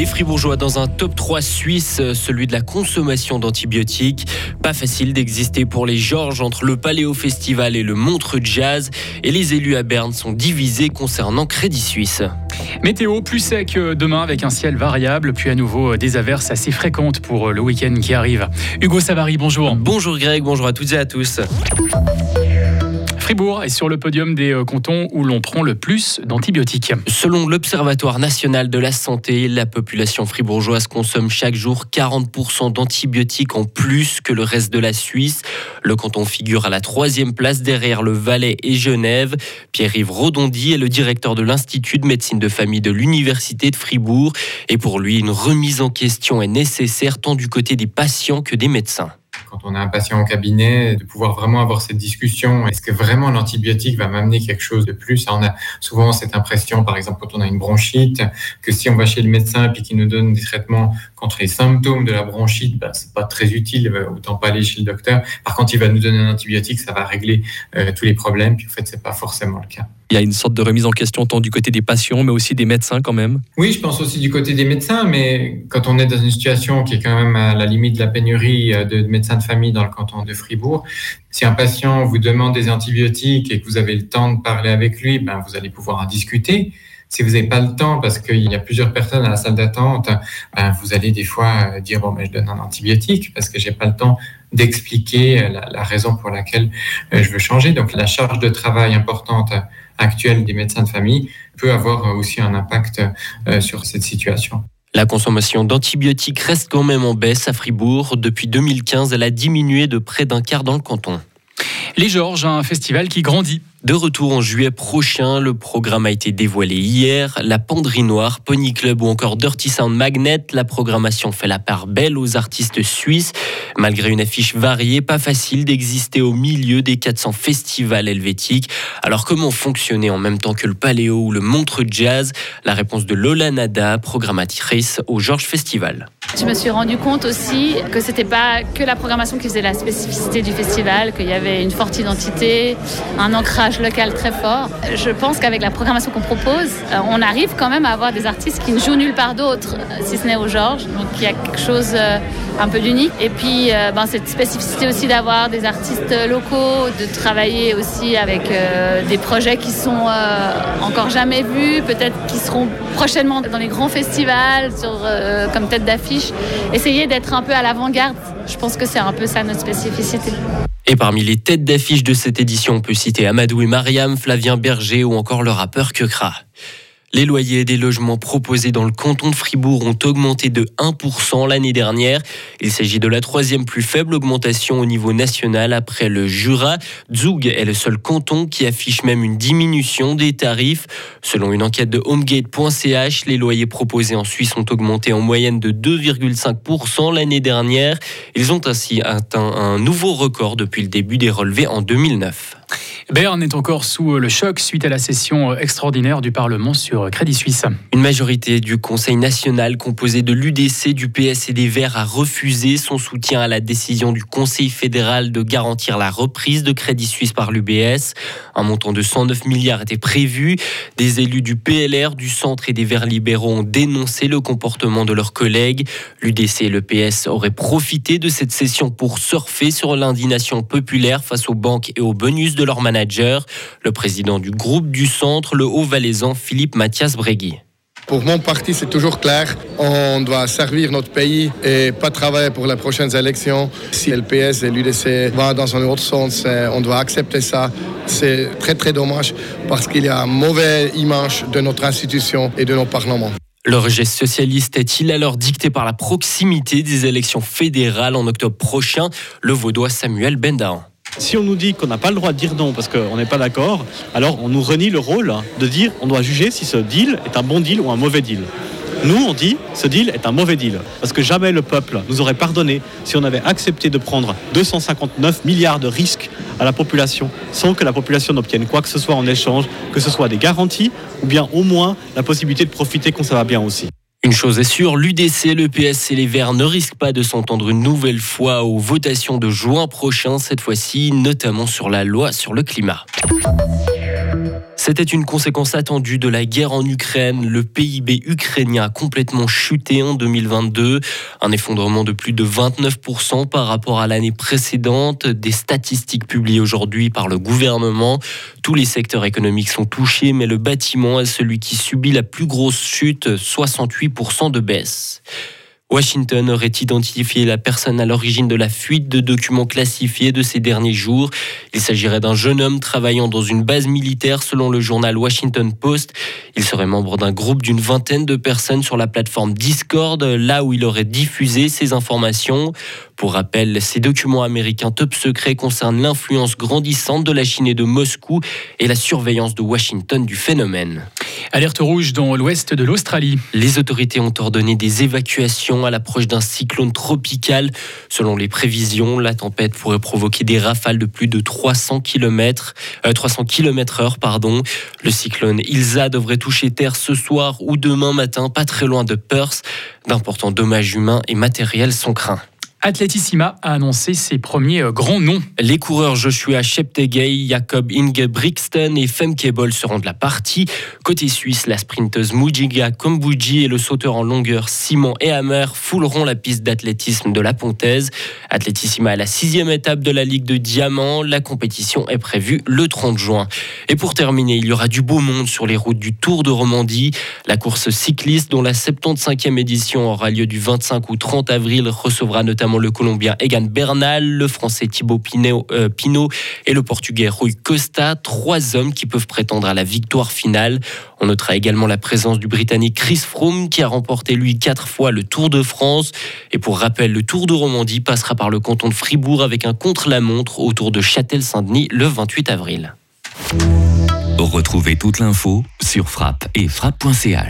Les Fribourgeois dans un top 3 suisse, celui de la consommation d'antibiotiques. Pas facile d'exister pour les Georges entre le Paléo Festival et le Montre Jazz. Et les élus à Berne sont divisés concernant Crédit Suisse. Météo plus sec demain avec un ciel variable, puis à nouveau des averses assez fréquentes pour le week-end qui arrive. Hugo Savary, bonjour. Bonjour Greg, bonjour à toutes et à tous. Fribourg est sur le podium des euh, cantons où l'on prend le plus d'antibiotiques. Selon l'Observatoire national de la santé, la population fribourgeoise consomme chaque jour 40% d'antibiotiques en plus que le reste de la Suisse. Le canton figure à la troisième place derrière le Valais et Genève. Pierre-Yves Rodondy est le directeur de l'Institut de médecine de famille de l'Université de Fribourg. Et pour lui, une remise en question est nécessaire tant du côté des patients que des médecins quand on a un patient au cabinet, de pouvoir vraiment avoir cette discussion. Est-ce que vraiment l'antibiotique va m'amener quelque chose de plus? On a souvent cette impression, par exemple, quand on a une bronchite, que si on va chez le médecin et qu'il nous donne des traitements contre les symptômes de la bronchite, ben, c'est pas très utile, autant pas aller chez le docteur. Par contre, il va nous donner un antibiotique, ça va régler euh, tous les problèmes. Puis en fait, c'est pas forcément le cas. Il y a une sorte de remise en question tant du côté des patients, mais aussi des médecins quand même. Oui, je pense aussi du côté des médecins, mais quand on est dans une situation qui est quand même à la limite de la pénurie euh, de médecins de famille dans le canton de Fribourg, si un patient vous demande des antibiotiques et que vous avez le temps de parler avec lui, ben vous allez pouvoir en discuter. Si vous n'avez pas le temps, parce qu'il y a plusieurs personnes à la salle d'attente, ben vous allez des fois euh, dire bon, ben, je donne un antibiotique parce que j'ai pas le temps d'expliquer la, la, raison pour laquelle euh, je veux changer. Donc la charge de travail importante actuelle des médecins de famille peut avoir aussi un impact euh, sur cette situation. La consommation d'antibiotiques reste quand même en baisse à Fribourg. Depuis 2015, elle a diminué de près d'un quart dans le canton. Les Georges, un festival qui grandit. De retour en juillet prochain, le programme a été dévoilé hier. La Penderie Noire, Pony Club ou encore Dirty Sound Magnet, la programmation fait la part belle aux artistes suisses. Malgré une affiche variée, pas facile d'exister au milieu des 400 festivals helvétiques. Alors comment fonctionner en même temps que le Paléo ou le Montre Jazz? La réponse de Lola Nada, programmatrice au Georges Festival. Je me suis rendu compte aussi que c'était pas que la programmation qui faisait la spécificité du festival, qu'il y avait une forte identité, un ancrage local très fort. Je pense qu'avec la programmation qu'on propose, euh, on arrive quand même à avoir des artistes qui ne jouent nulle part d'autre, si ce n'est au Georges. Donc il y a quelque chose euh, un peu d'unique. Et puis ben, cette spécificité aussi d'avoir des artistes locaux, de travailler aussi avec des projets qui sont encore jamais vus, peut-être qui seront prochainement dans les grands festivals comme tête d'affiche essayer d'être un peu à l'avant-garde. Je pense que c'est un peu ça notre spécificité. Et parmi les têtes d'affiche de cette édition, on peut citer Amadou et Mariam, Flavien Berger ou encore le rappeur Kekra. Les loyers des logements proposés dans le canton de Fribourg ont augmenté de 1% l'année dernière. Il s'agit de la troisième plus faible augmentation au niveau national après le Jura. Zug est le seul canton qui affiche même une diminution des tarifs. Selon une enquête de homegate.ch, les loyers proposés en Suisse ont augmenté en moyenne de 2,5% l'année dernière. Ils ont ainsi atteint un nouveau record depuis le début des relevés en 2009. Berne est encore sous le choc suite à la session extraordinaire du Parlement sur Crédit Suisse. Une majorité du Conseil national composé de l'UDC, du PS et des Verts a refusé son soutien à la décision du Conseil fédéral de garantir la reprise de Crédit Suisse par l'UBS. Un montant de 109 milliards était prévu. Des élus du PLR, du Centre et des Verts libéraux ont dénoncé le comportement de leurs collègues. L'UDC et le PS auraient profité de cette session pour surfer sur l'indignation populaire face aux banques et aux bonus de leurs le président du groupe du centre, le Haut-Valaisan Philippe Mathias Bregui. Pour mon parti, c'est toujours clair. On doit servir notre pays et pas travailler pour les prochaines élections. Si le PS et l'UDC vont dans un autre sens, on doit accepter ça. C'est très très dommage parce qu'il y a une mauvaise image de notre institution et de nos parlements. Le rejet socialiste est-il alors dicté par la proximité des élections fédérales en octobre prochain? Le vaudois Samuel Bendahan. Si on nous dit qu'on n'a pas le droit de dire non parce qu'on n'est pas d'accord, alors on nous renie le rôle de dire on doit juger si ce deal est un bon deal ou un mauvais deal. Nous, on dit ce deal est un mauvais deal. Parce que jamais le peuple nous aurait pardonné si on avait accepté de prendre 259 milliards de risques à la population sans que la population n'obtienne quoi que ce soit en échange, que ce soit des garanties ou bien au moins la possibilité de profiter quand ça va bien aussi. Une chose est sûre, l'UDC, le PS et les Verts ne risquent pas de s'entendre une nouvelle fois aux votations de juin prochain, cette fois-ci notamment sur la loi sur le climat. C'était une conséquence attendue de la guerre en Ukraine. Le PIB ukrainien a complètement chuté en 2022, un effondrement de plus de 29% par rapport à l'année précédente. Des statistiques publiées aujourd'hui par le gouvernement. Tous les secteurs économiques sont touchés, mais le bâtiment est celui qui subit la plus grosse chute, 68% de baisse. Washington aurait identifié la personne à l'origine de la fuite de documents classifiés de ces derniers jours. Il s'agirait d'un jeune homme travaillant dans une base militaire selon le journal Washington Post. Il serait membre d'un groupe d'une vingtaine de personnes sur la plateforme Discord, là où il aurait diffusé ces informations. Pour rappel, ces documents américains top secrets concernent l'influence grandissante de la Chine et de Moscou et la surveillance de Washington du phénomène. Alerte rouge dans l'ouest de l'Australie. Les autorités ont ordonné des évacuations à l'approche d'un cyclone tropical. Selon les prévisions, la tempête pourrait provoquer des rafales de plus de 300 km, 300 km heure, pardon. Le cyclone Ilsa devrait toucher terre ce soir ou demain matin, pas très loin de Perth. D'importants dommages humains et matériels sont craints. Atletissima a annoncé ses premiers euh, grands noms. Les coureurs Joshua Cheptegei, Jacob Ingebrigtsen et Femke Bol seront de la partie. Côté suisse, la sprinteuse Mujiga Kombuji et le sauteur en longueur Simon Ehammer fouleront la piste d'athlétisme de la Pontaise. Atletissima à la sixième étape de la Ligue de Diamant. La compétition est prévue le 30 juin. Et pour terminer, il y aura du beau monde sur les routes du Tour de Romandie. La course cycliste, dont la 75e édition aura lieu du 25 au 30 avril, recevra notamment le Colombien Egan Bernal, le Français Thibaut Pinot, euh, et le Portugais Rui Costa, trois hommes qui peuvent prétendre à la victoire finale. On notera également la présence du Britannique Chris Froome qui a remporté lui quatre fois le Tour de France. Et pour rappel, le Tour de Romandie passera par le canton de Fribourg avec un contre-la-montre autour de Châtel-Saint-Denis le 28 avril. Retrouvez toute l'info sur frappe et frappe.ch.